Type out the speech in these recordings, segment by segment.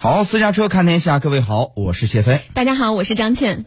好，私家车看天下，各位好，我是谢飞。大家好，我是张倩。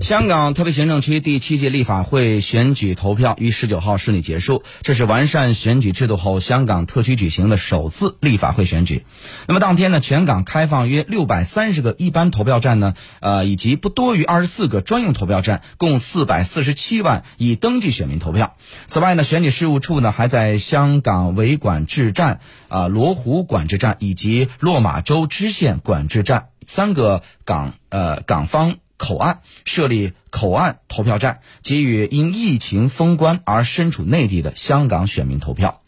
香港特别行政区第七届立法会选举投票于十九号顺利结束，这是完善选举制度后香港特区举行的首次立法会选举。那么当天呢，全港开放约六百三十个一般投票站呢，呃，以及不多于二十四个专用投票站，共四百四十七万已登记选民投票。此外呢，选举事务处呢还在香港维管制站、啊罗湖管制站以及落马洲支线管制站三个港呃港方。口岸设立口岸投票站，给予因疫情封关而身处内地的香港选民投票。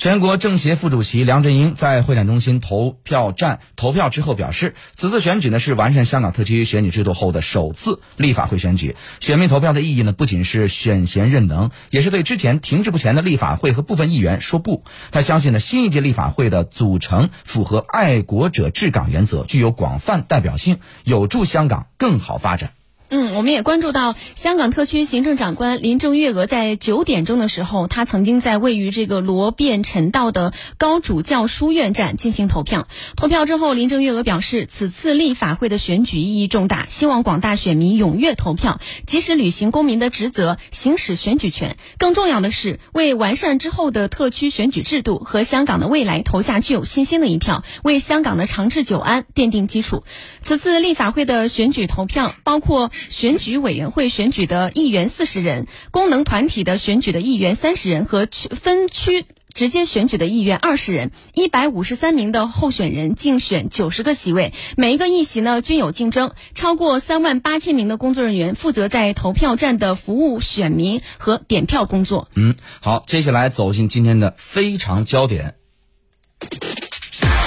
全国政协副主席梁振英在会展中心投票站投票之后表示，此次选举呢是完善香港特区选举制度后的首次立法会选举。选民投票的意义呢，不仅是选贤任能，也是对之前停滞不前的立法会和部分议员说不。他相信呢，新一届立法会的组成符合爱国者治港原则，具有广泛代表性，有助香港更好发展。嗯，我们也关注到香港特区行政长官林郑月娥在九点钟的时候，她曾经在位于这个罗便臣道的高主教书院站进行投票。投票之后，林郑月娥表示，此次立法会的选举意义重大，希望广大选民踊跃投票，及时履行公民的职责，行使选举权。更重要的是，为完善之后的特区选举制度和香港的未来投下具有信心的一票，为香港的长治久安奠定基础。此次立法会的选举投票包括。选举委员会选举的议员四十人，功能团体的选举的议员三十人和区分区直接选举的议员二十人，一百五十三名的候选人竞选九十个席位，每一个议席呢均有竞争，超过三万八千名的工作人员负责在投票站的服务选民和点票工作。嗯，好，接下来走进今天的非常焦点。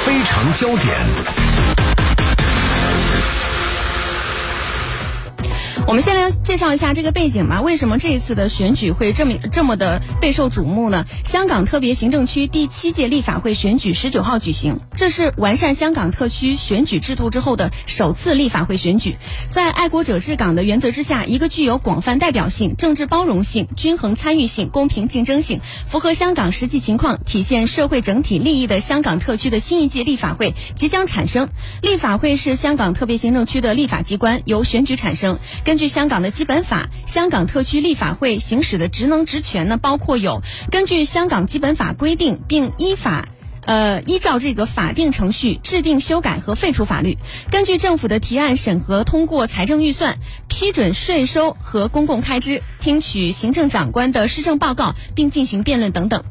非常焦点。我们先来介绍一下这个背景吧。为什么这一次的选举会这么这么的备受瞩目呢？香港特别行政区第七届立法会选举十九号举行，这是完善香港特区选举制度之后的首次立法会选举。在爱国者治港的原则之下，一个具有广泛代表性、政治包容性、均衡参与性、公平竞争性、符合香港实际情况、体现社会整体利益的香港特区的新一届立法会即将产生。立法会是香港特别行政区的立法机关，由选举产生。根据香港的基本法，香港特区立法会行使的职能职权呢，包括有根据香港基本法规定，并依法。呃，依照这个法定程序制定、修改和废除法律，根据政府的提案审核通过财政预算，批准税收和公共开支，听取行政长官的施政报告，并进行辩论等等。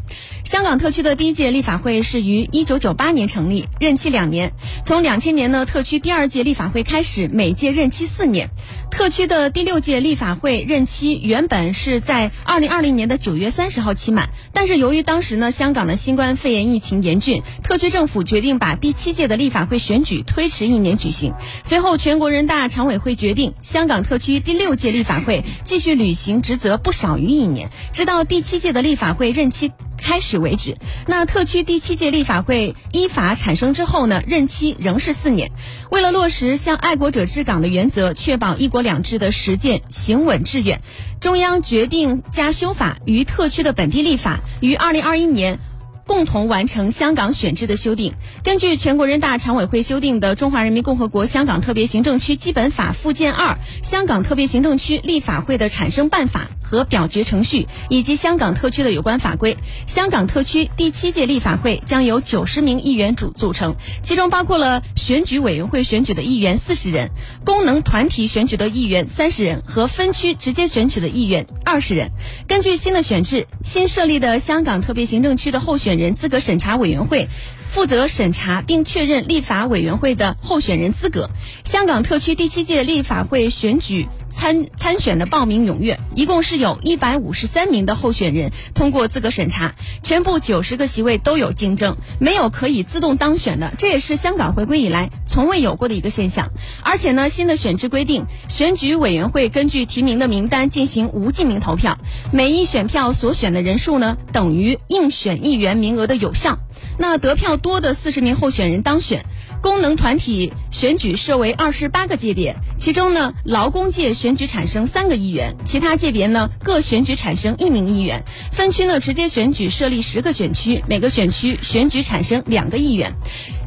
香港特区的第一届立法会是于一九九八年成立，任期两年。从两千年呢，特区第二届立法会开始，每届任期四年。特区的第六届立法会任期原本是在二零二零年的九月三十号期满，但是由于当时呢，香港的新冠肺炎疫情严。特区政府决定把第七届的立法会选举推迟一年举行。随后，全国人大常委会决定，香港特区第六届立法会继续履行职责不少于一年，直到第七届的立法会任期开始为止。那特区第七届立法会依法产生之后呢，任期仍是四年。为了落实向爱国者治港的原则，确保一国两制的实践行稳致远，中央决定加修法于特区的本地立法，于二零二一年。共同完成香港选制的修订。根据全国人大常委会修订的《中华人民共和国香港特别行政区基本法》附件二，香港特别行政区立法会的产生办法和表决程序，以及香港特区的有关法规，香港特区第七届立法会将由九十名议员组组成，其中包括了选举委员会选举的议员四十人，功能团体选举的议员三十人和分区直接选举的议员二十人。根据新的选制，新设立的香港特别行政区的候选本人资格审查委员会。负责审查并确认立法委员会的候选人资格。香港特区第七届立法会选举参参选的报名踊跃，一共是有一百五十三名的候选人通过资格审查，全部九十个席位都有竞争，没有可以自动当选的，这也是香港回归以来从未有过的一个现象。而且呢，新的选制规定，选举委员会根据提名的名单进行无记名投票，每一选票所选的人数呢，等于应选议员。名额的有效，那得票多的四十名候选人当选。功能团体选举设为二十八个界别，其中呢，劳工界选举产生三个议员，其他界别呢各选举产生一名议员。分区呢直接选举设立十个选区，每个选区选举产生两个议员。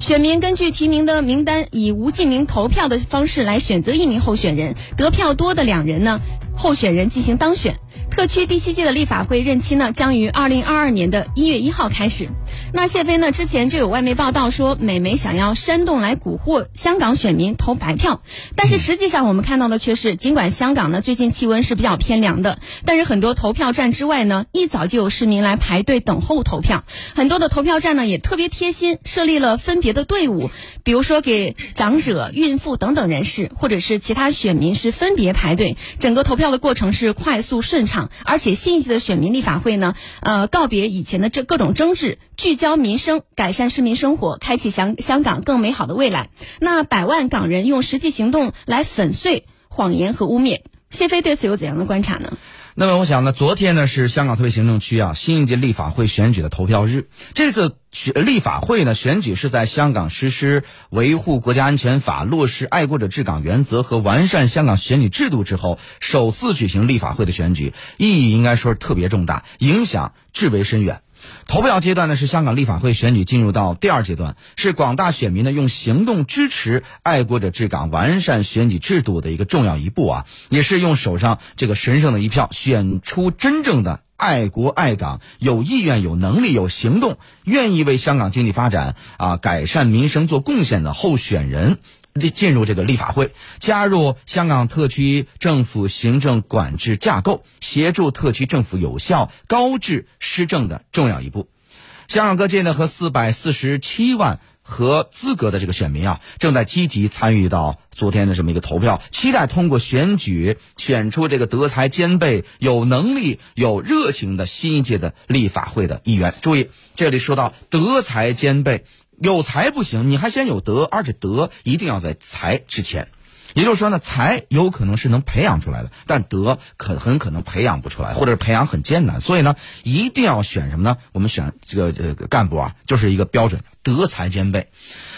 选民根据提名的名单以无记名投票的方式来选择一名候选人，得票多的两人呢，候选人进行当选。特区第七届的立法会任期呢，将于二零二二年的一月一号开始。那谢飞呢，之前就有外媒报道说，美媒想要煽动来蛊惑香港选民投白票，但是实际上我们看到的却是，尽管香港呢最近气温是比较偏凉的，但是很多投票站之外呢，一早就有市民来排队等候投票。很多的投票站呢也特别贴心，设立了分别的队伍，比如说给长者、孕妇等等人士，或者是其他选民是分别排队，整个投票的过程是快速顺畅。而且新一届的选民立法会呢，呃，告别以前的这各种争执，聚焦民生，改善市民生活，开启香香港更美好的未来。那百万港人用实际行动来粉碎谎言和污蔑，谢飞对此有怎样的观察呢？那么我想呢，昨天呢是香港特别行政区啊新一届立法会选举的投票日。这次选立法会呢选举是在香港实施维护国家安全法、落实爱国者治港原则和完善香港选举制度之后，首次举行立法会的选举，意义应该说是特别重大，影响至为深远。投票阶段呢是香港立法会选举进入到第二阶段，是广大选民呢用行动支持爱国者治港、完善选举制度的一个重要一步啊，也是用手上这个神圣的一票选出真正的爱国爱港、有意愿、有能力、有行动、愿意为香港经济发展啊改善民生做贡献的候选人。进入这个立法会，加入香港特区政府行政管制架构，协助特区政府有效高质施政的重要一步。香港各界呢和四百四十七万合资格的这个选民啊，正在积极参与到昨天的这么一个投票，期待通过选举选出这个德才兼备、有能力、有热情的新一届的立法会的议员。注意，这里说到德才兼备。有才不行，你还先有德，而且德一定要在才之前。也就是说呢，才有可能是能培养出来的，但德可很可能培养不出来，或者是培养很艰难。所以呢，一定要选什么呢？我们选这个这个干部啊，就是一个标准，德才兼备。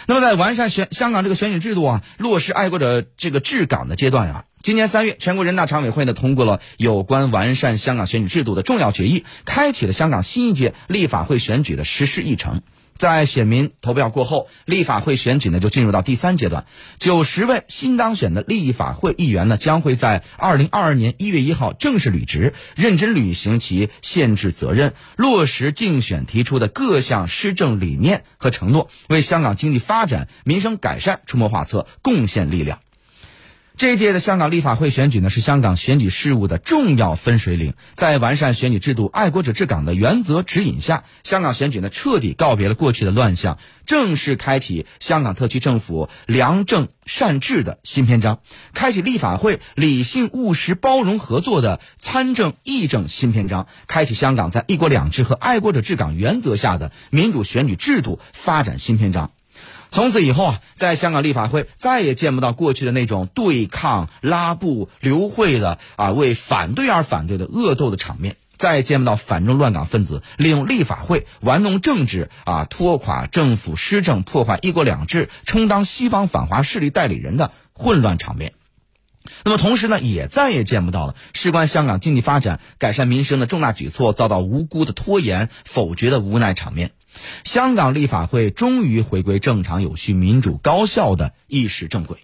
那么在完善选香港这个选举制度啊，落实爱国者这个治港的阶段啊，今年三月，全国人大常委会呢通过了有关完善香港选举制度的重要决议，开启了香港新一届立法会选举的实施议程。在选民投票过后，立法会选举呢就进入到第三阶段。九十位新当选的立法会议员呢，将会在二零二二年一月一号正式履职，认真履行其限制责任，落实竞选提出的各项施政理念和承诺，为香港经济发展、民生改善出谋划策，贡献力量。这一届的香港立法会选举呢，是香港选举事务的重要分水岭。在完善选举制度、爱国者治港的原则指引下，香港选举呢彻底告别了过去的乱象，正式开启香港特区政府良政善治的新篇章，开启立法会理性务实、包容合作的参政议政新篇章，开启香港在一国两制和爱国者治港原则下的民主选举制度发展新篇章。从此以后啊，在香港立法会再也见不到过去的那种对抗、拉布、流会的啊，为反对而反对的恶斗的场面，再也见不到反中乱港分子利用立法会玩弄政治啊，拖垮政府施政、破坏一国两制、充当西方反华势力代理人的混乱场面。那么同时呢，也再也见不到了事关香港经济发展、改善民生的重大举措遭到无辜的拖延、否决的无奈场面。香港立法会终于回归正常、有序、民主、高效的议事正轨。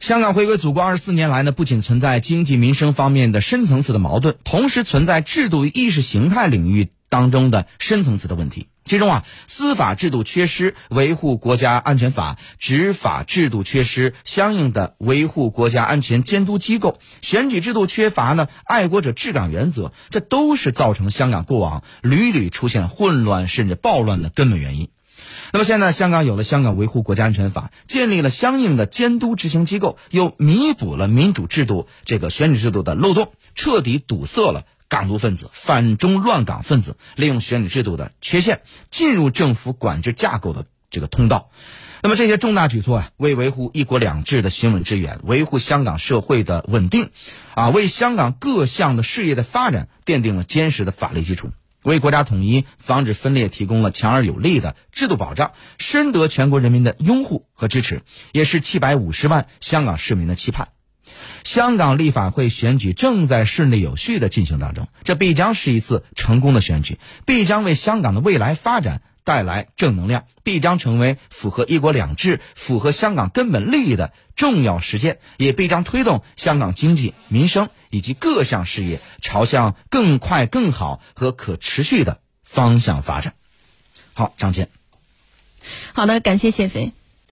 香港回归祖国二十四年来呢，不仅存在经济民生方面的深层次的矛盾，同时存在制度与意识形态领域当中的深层次的问题。其中啊，司法制度缺失维护国家安全法，执法制度缺失相应的维护国家安全监督机构，选举制度缺乏呢爱国者治港原则，这都是造成香港过往屡屡出现混乱甚至暴乱的根本原因。那么现在香港有了香港维护国家安全法，建立了相应的监督执行机构，又弥补了民主制度这个选举制度的漏洞，彻底堵塞了。港独分子、反中乱港分子利用选举制度的缺陷，进入政府管制架构的这个通道。那么这些重大举措啊，为维护一国两制的行稳致远，维护香港社会的稳定，啊，为香港各项的事业的发展奠定了坚实的法律基础。为国家统一、防止分裂提供了强而有力的制度保障，深得全国人民的拥护和支持，也是七百五十万香港市民的期盼。香港立法会选举正在顺利有序的进行当中，这必将是一次成功的选举，必将为香港的未来发展带来正能量，必将成为符合一国两制、符合香港根本利益的重要实践，也必将推动香港经济、民生以及各项事业朝向更快、更好和可持续的方向发展。好，张健。好的，感谢谢飞。